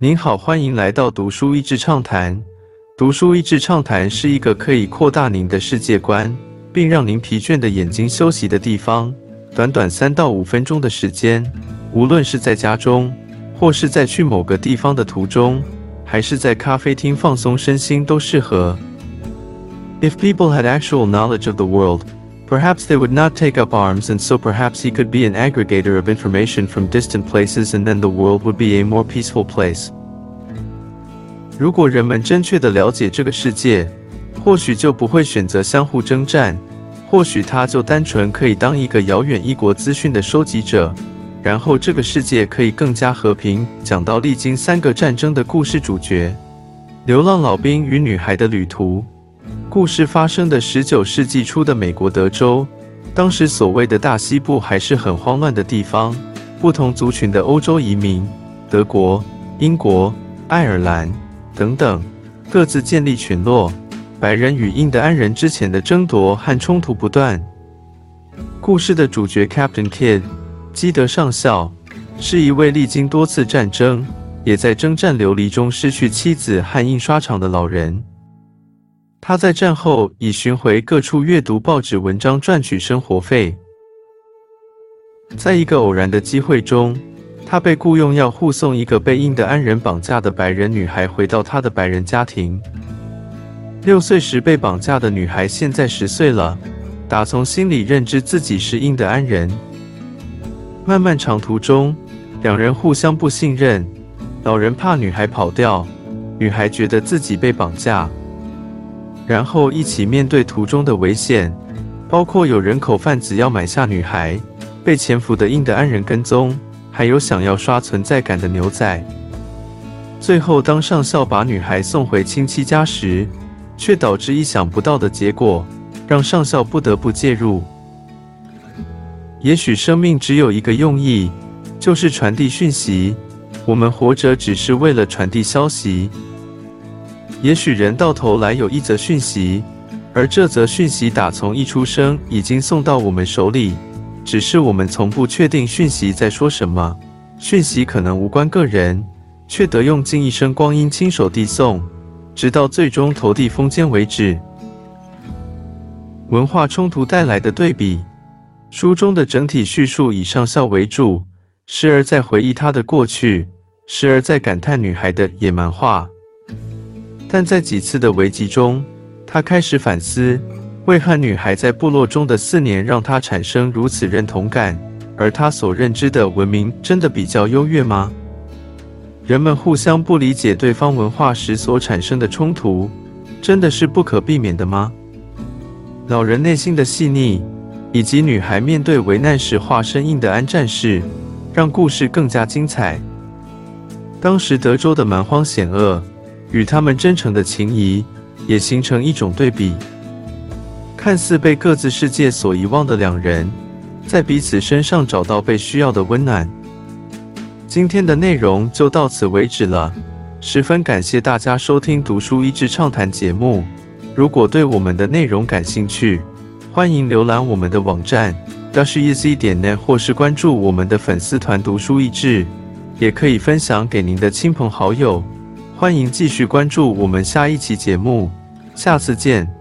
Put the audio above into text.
您好，欢迎来到读书益智畅谈。读书益智畅谈是一个可以扩大您的世界观，并让您疲倦的眼睛休息的地方。短短三到五分钟的时间，无论是在家中，或是在去某个地方的途中，还是在咖啡厅放松身心，都适合。If people had actual knowledge of the world, perhaps they would not take up arms, and so perhaps he could be an aggregator of information from distant places, and then the world would be a more peaceful place. 如果人们真确地了解这个世界，或许就不会选择相互征战，或许他就单纯可以当一个遥远异国资讯的收集者，然后这个世界可以更加和平。讲到历经三个战争的故事主角，流浪老兵与女孩的旅途。故事发生的十九世纪初的美国德州，当时所谓的大西部还是很慌乱的地方。不同族群的欧洲移民，德国、英国、爱尔兰等等，各自建立群落。白人与印第安人之前的争夺和冲突不断。故事的主角 Captain Kidd 基德上校，是一位历经多次战争，也在征战流离中失去妻子和印刷厂的老人。他在战后以巡回各处阅读报纸文章赚取生活费。在一个偶然的机会中，他被雇佣要护送一个被印第安人绑架的白人女孩回到她的白人家庭。六岁时被绑架的女孩现在十岁了，打从心里认知自己是印第安人。漫漫长途中，两人互相不信任，老人怕女孩跑掉，女孩觉得自己被绑架。然后一起面对途中的危险，包括有人口贩子要买下女孩，被潜伏的印第安人跟踪，还有想要刷存在感的牛仔。最后，当上校把女孩送回亲戚家时，却导致意想不到的结果，让上校不得不介入。也许生命只有一个用意，就是传递讯息。我们活着只是为了传递消息。也许人到头来有一则讯息，而这则讯息打从一出生已经送到我们手里，只是我们从不确定讯息在说什么。讯息可能无关个人，却得用尽一生光阴亲手递送，直到最终投递封缄为止。文化冲突带来的对比，书中的整体叙述以上校为主，时而在回忆他的过去，时而在感叹女孩的野蛮化。但在几次的危机中，他开始反思：为何女孩在部落中的四年让他产生如此认同感？而他所认知的文明真的比较优越吗？人们互相不理解对方文化时所产生的冲突，真的是不可避免的吗？老人内心的细腻，以及女孩面对危难时化身印的安战士，让故事更加精彩。当时德州的蛮荒险恶。与他们真诚的情谊，也形成一种对比。看似被各自世界所遗忘的两人，在彼此身上找到被需要的温暖。今天的内容就到此为止了，十分感谢大家收听《读书益智畅谈》节目。如果对我们的内容感兴趣，欢迎浏览我们的网站 d a s h e z 点 net，或是关注我们的粉丝团“读书益智”，也可以分享给您的亲朋好友。欢迎继续关注我们下一期节目，下次见。